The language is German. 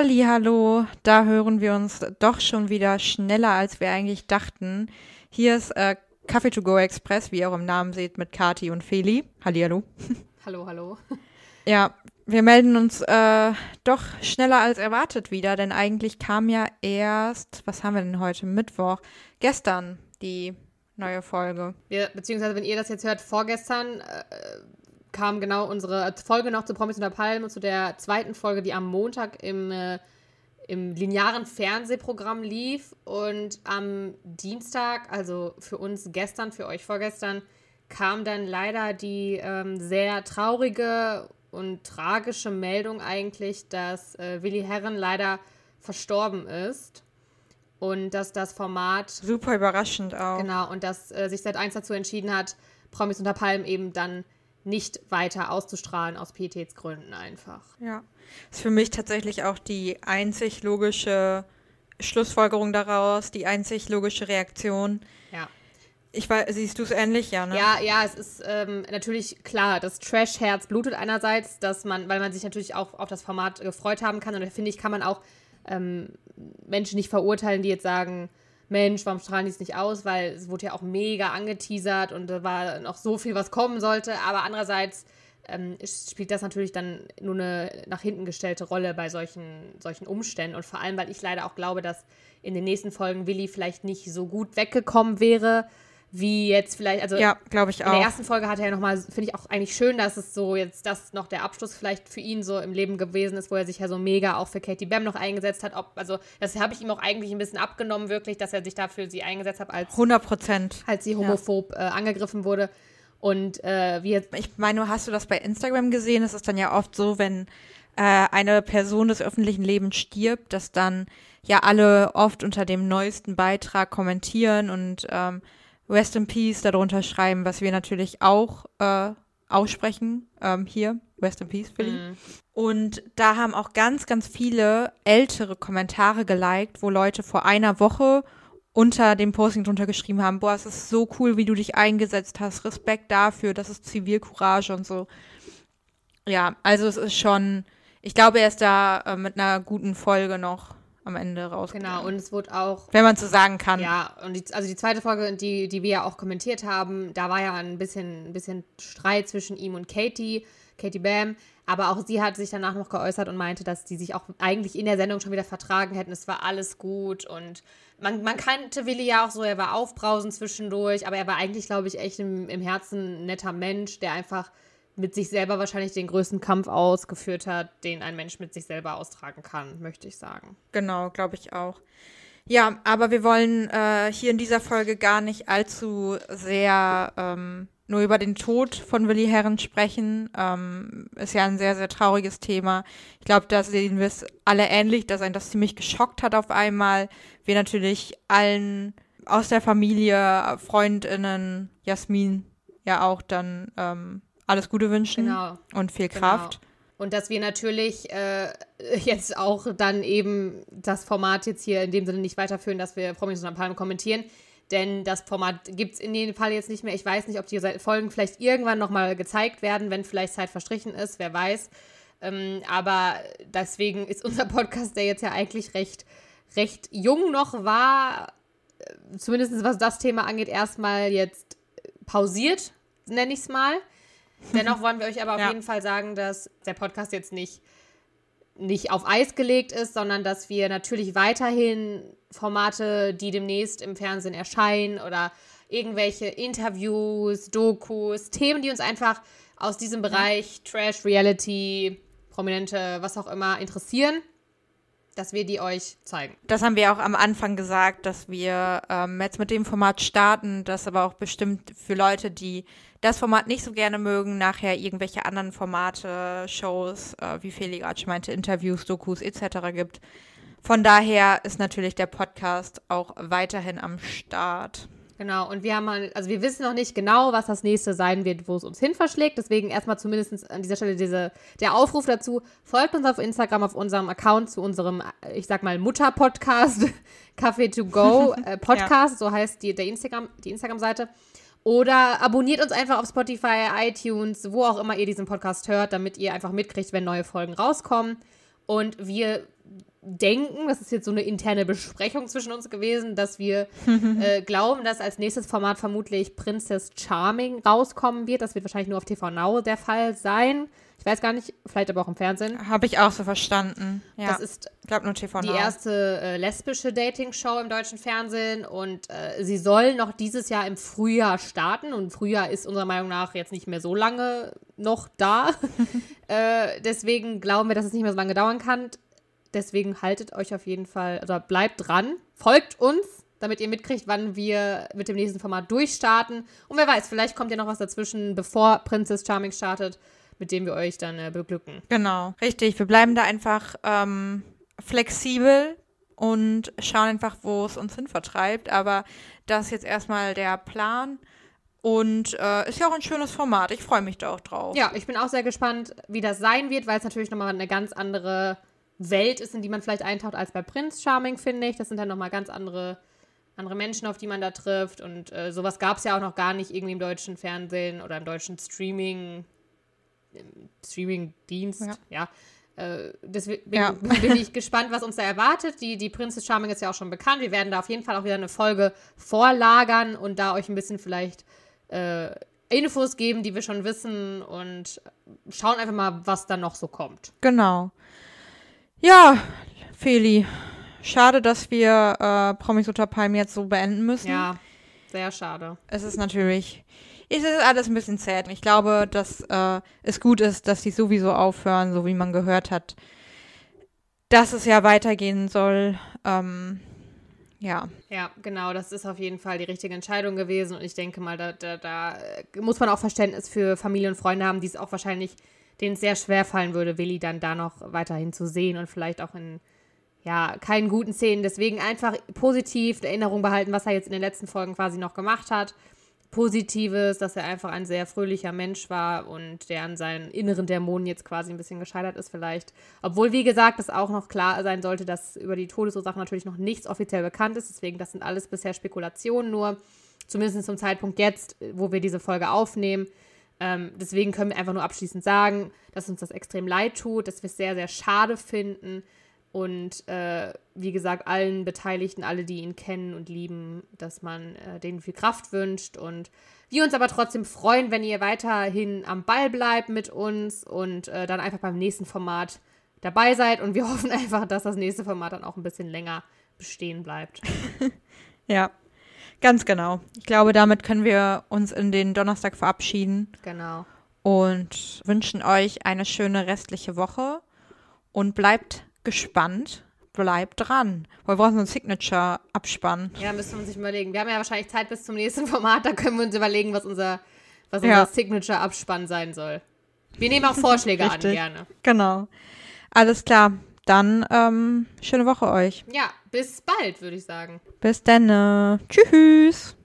Hallo, da hören wir uns doch schon wieder schneller, als wir eigentlich dachten. Hier ist äh, Kaffee to go Express, wie ihr auch im Namen seht, mit Kati und Feli. Hallihallo. Hallo, hallo. Ja, wir melden uns äh, doch schneller als erwartet wieder, denn eigentlich kam ja erst, was haben wir denn heute? Mittwoch, gestern die neue Folge. Ja, beziehungsweise, wenn ihr das jetzt hört, vorgestern äh, kam genau unsere Folge noch zu Promis unter Palmen, zu der zweiten Folge, die am Montag im, äh, im linearen Fernsehprogramm lief. Und am Dienstag, also für uns gestern, für euch vorgestern, kam dann leider die ähm, sehr traurige und tragische Meldung eigentlich, dass äh, Willi Herren leider verstorben ist. Und dass das Format. Super überraschend auch. Genau, und dass äh, sich Sat1 dazu entschieden hat, Promis unter Palmen eben dann nicht weiter auszustrahlen aus Pietätsgründen einfach. Ja. Das ist für mich tatsächlich auch die einzig logische Schlussfolgerung daraus, die einzig logische Reaktion. Ja. Ich weiß, siehst du es ähnlich, ja, ne? Ja, ja, es ist ähm, natürlich klar, das Trash-Herz blutet einerseits, dass man, weil man sich natürlich auch auf das Format gefreut haben kann. Und da finde ich, kann man auch ähm, Menschen nicht verurteilen, die jetzt sagen, Mensch, warum strahlen die es nicht aus? Weil es wurde ja auch mega angeteasert und da war noch so viel, was kommen sollte. Aber andererseits ähm, spielt das natürlich dann nur eine nach hinten gestellte Rolle bei solchen, solchen Umständen. Und vor allem, weil ich leider auch glaube, dass in den nächsten Folgen Willi vielleicht nicht so gut weggekommen wäre wie jetzt vielleicht, also ja, glaube ich auch. In der ersten Folge hat er ja nochmal, finde ich auch eigentlich schön, dass es so jetzt das noch der Abschluss vielleicht für ihn so im Leben gewesen ist, wo er sich ja so mega auch für Katie Bam noch eingesetzt hat. Ob, also das habe ich ihm auch eigentlich ein bisschen abgenommen, wirklich, dass er sich dafür sie eingesetzt hat, als 100 Prozent, als sie homophob ja. äh, angegriffen wurde. Und äh, wie jetzt. Ich meine, hast du das bei Instagram gesehen? Es ist dann ja oft so, wenn äh, eine Person des öffentlichen Lebens stirbt, dass dann ja alle oft unter dem neuesten Beitrag kommentieren und ähm, Rest in Peace darunter schreiben, was wir natürlich auch äh, aussprechen ähm, hier. Rest in Peace, Philly. Mhm. Und da haben auch ganz, ganz viele ältere Kommentare geliked, wo Leute vor einer Woche unter dem Posting drunter geschrieben haben, boah, es ist so cool, wie du dich eingesetzt hast, Respekt dafür, das ist Zivilcourage und so. Ja, also es ist schon, ich glaube, er ist da äh, mit einer guten Folge noch am Ende rausgekommen. Genau, und es wurde auch. Wenn man so sagen kann. Ja, und die, also die zweite Folge, die, die wir ja auch kommentiert haben, da war ja ein bisschen, ein bisschen Streit zwischen ihm und Katie, Katie Bam. Aber auch sie hat sich danach noch geäußert und meinte, dass die sich auch eigentlich in der Sendung schon wieder vertragen hätten. Es war alles gut und man, man kannte Willi ja auch so, er war aufbrausend zwischendurch, aber er war eigentlich, glaube ich, echt im, im Herzen ein netter Mensch, der einfach mit sich selber wahrscheinlich den größten Kampf ausgeführt hat, den ein Mensch mit sich selber austragen kann, möchte ich sagen. Genau, glaube ich auch. Ja, aber wir wollen äh, hier in dieser Folge gar nicht allzu sehr ähm, nur über den Tod von Willi Herren sprechen. Ähm, ist ja ein sehr, sehr trauriges Thema. Ich glaube, da sehen wir es alle ähnlich, dass ein das ziemlich geschockt hat auf einmal. Wir natürlich allen aus der Familie, Freundinnen, Jasmin ja auch dann ähm, alles Gute wünschen genau. und viel genau. Kraft. Genau. Und dass wir natürlich äh, jetzt auch dann eben das Format jetzt hier in dem Sinne nicht weiterführen, dass wir Promis und Palmen kommentieren. Denn das Format gibt es in dem Fall jetzt nicht mehr. Ich weiß nicht, ob die Folgen vielleicht irgendwann nochmal gezeigt werden, wenn vielleicht Zeit verstrichen ist, wer weiß. Ähm, aber deswegen ist unser Podcast, der jetzt ja eigentlich recht, recht jung noch war, äh, zumindest was das Thema angeht, erstmal jetzt pausiert, nenne ich es mal. Dennoch wollen wir euch aber auf ja. jeden Fall sagen, dass der Podcast jetzt nicht, nicht auf Eis gelegt ist, sondern dass wir natürlich weiterhin Formate, die demnächst im Fernsehen erscheinen oder irgendwelche Interviews, Dokus, Themen, die uns einfach aus diesem Bereich Trash, Reality, Prominente, was auch immer interessieren, dass wir die euch zeigen. Das haben wir auch am Anfang gesagt, dass wir ähm, jetzt mit dem Format starten, das aber auch bestimmt für Leute, die das Format nicht so gerne mögen, nachher irgendwelche anderen Formate, Shows, äh, wie Feli gerade schon meinte, Interviews, Dokus etc. gibt. Von daher ist natürlich der Podcast auch weiterhin am Start. Genau, und wir haben mal, also wir wissen noch nicht genau, was das nächste sein wird, wo es uns hin verschlägt. Deswegen erstmal zumindest an dieser Stelle diese, der Aufruf dazu. Folgt uns auf Instagram, auf unserem Account zu unserem, ich sag mal, Mutter-Podcast, Café to Go äh, Podcast, ja. so heißt die, der Instagram, die Instagram-Seite. Oder abonniert uns einfach auf Spotify, iTunes, wo auch immer ihr diesen Podcast hört, damit ihr einfach mitkriegt, wenn neue Folgen rauskommen. Und wir denken, das ist jetzt so eine interne Besprechung zwischen uns gewesen, dass wir äh, glauben, dass als nächstes Format vermutlich Princess Charming rauskommen wird. Das wird wahrscheinlich nur auf TV Now der Fall sein. Ich weiß gar nicht, vielleicht aber auch im Fernsehen. Habe ich auch so verstanden. Ja. Das ist ich glaube nur TV die Now. erste äh, lesbische Dating-Show im deutschen Fernsehen und äh, sie soll noch dieses Jahr im Frühjahr starten und Frühjahr ist unserer Meinung nach jetzt nicht mehr so lange noch da. äh, deswegen glauben wir, dass es nicht mehr so lange dauern kann. Deswegen haltet euch auf jeden Fall oder bleibt dran, folgt uns, damit ihr mitkriegt, wann wir mit dem nächsten Format durchstarten. Und wer weiß, vielleicht kommt ja noch was dazwischen, bevor Princess Charming startet, mit dem wir euch dann äh, beglücken. Genau, richtig. Wir bleiben da einfach ähm, flexibel und schauen einfach, wo es uns hin vertreibt. Aber das ist jetzt erstmal der Plan. Und äh, ist ja auch ein schönes Format. Ich freue mich da auch drauf. Ja, ich bin auch sehr gespannt, wie das sein wird, weil es natürlich nochmal eine ganz andere Welt ist, in die man vielleicht eintaucht als bei Prince Charming, finde ich. Das sind dann nochmal ganz andere, andere Menschen, auf die man da trifft. Und äh, sowas gab es ja auch noch gar nicht irgendwie im deutschen Fernsehen oder im deutschen Streaming, im Streaming-Dienst. Ja. Ja. Äh, deswegen Ja. bin ich gespannt, was uns da erwartet. Die, die Princess Charming ist ja auch schon bekannt. Wir werden da auf jeden Fall auch wieder eine Folge vorlagern und da euch ein bisschen vielleicht äh, Infos geben, die wir schon wissen und schauen einfach mal, was da noch so kommt. Genau. Ja, Feli. Schade, dass wir äh, Promis unter Palmen jetzt so beenden müssen. Ja, sehr schade. Es ist natürlich. Es ist alles ein bisschen sad. Ich glaube, dass äh, es gut ist, dass die sowieso aufhören, so wie man gehört hat, dass es ja weitergehen soll. Ähm, ja. Ja, genau, das ist auf jeden Fall die richtige Entscheidung gewesen und ich denke mal, da, da, da muss man auch Verständnis für Familie und Freunde haben, die es auch wahrscheinlich, denen es sehr schwer fallen würde, Willi dann da noch weiterhin zu sehen und vielleicht auch in, ja, keinen guten Szenen. Deswegen einfach positiv in Erinnerung behalten, was er jetzt in den letzten Folgen quasi noch gemacht hat. Positives, dass er einfach ein sehr fröhlicher Mensch war und der an seinen inneren Dämonen jetzt quasi ein bisschen gescheitert ist vielleicht. Obwohl, wie gesagt, es auch noch klar sein sollte, dass über die Todesursache natürlich noch nichts offiziell bekannt ist. Deswegen, das sind alles bisher Spekulationen nur. Zumindest zum Zeitpunkt jetzt, wo wir diese Folge aufnehmen. Ähm, deswegen können wir einfach nur abschließend sagen, dass uns das extrem leid tut, dass wir es sehr, sehr schade finden. Und äh, wie gesagt, allen Beteiligten, alle, die ihn kennen und lieben, dass man äh, denen viel Kraft wünscht. Und wir uns aber trotzdem freuen, wenn ihr weiterhin am Ball bleibt mit uns und äh, dann einfach beim nächsten Format dabei seid. Und wir hoffen einfach, dass das nächste Format dann auch ein bisschen länger bestehen bleibt. Ja. Ganz genau. Ich glaube, damit können wir uns in den Donnerstag verabschieden Genau. und wünschen euch eine schöne restliche Woche und bleibt gespannt, bleibt dran. Wir brauchen so einen Signature-Abspann. Ja, müssen wir uns überlegen. Wir haben ja wahrscheinlich Zeit bis zum nächsten Format, da können wir uns überlegen, was unser, was Ja. unser Signature-Abspann sein soll. Wir nehmen auch Vorschläge an, gerne. Genau. Alles klar. Dann ähm, schöne Woche euch. Ja, bis bald, würde ich sagen. Bis dann. Tschüss.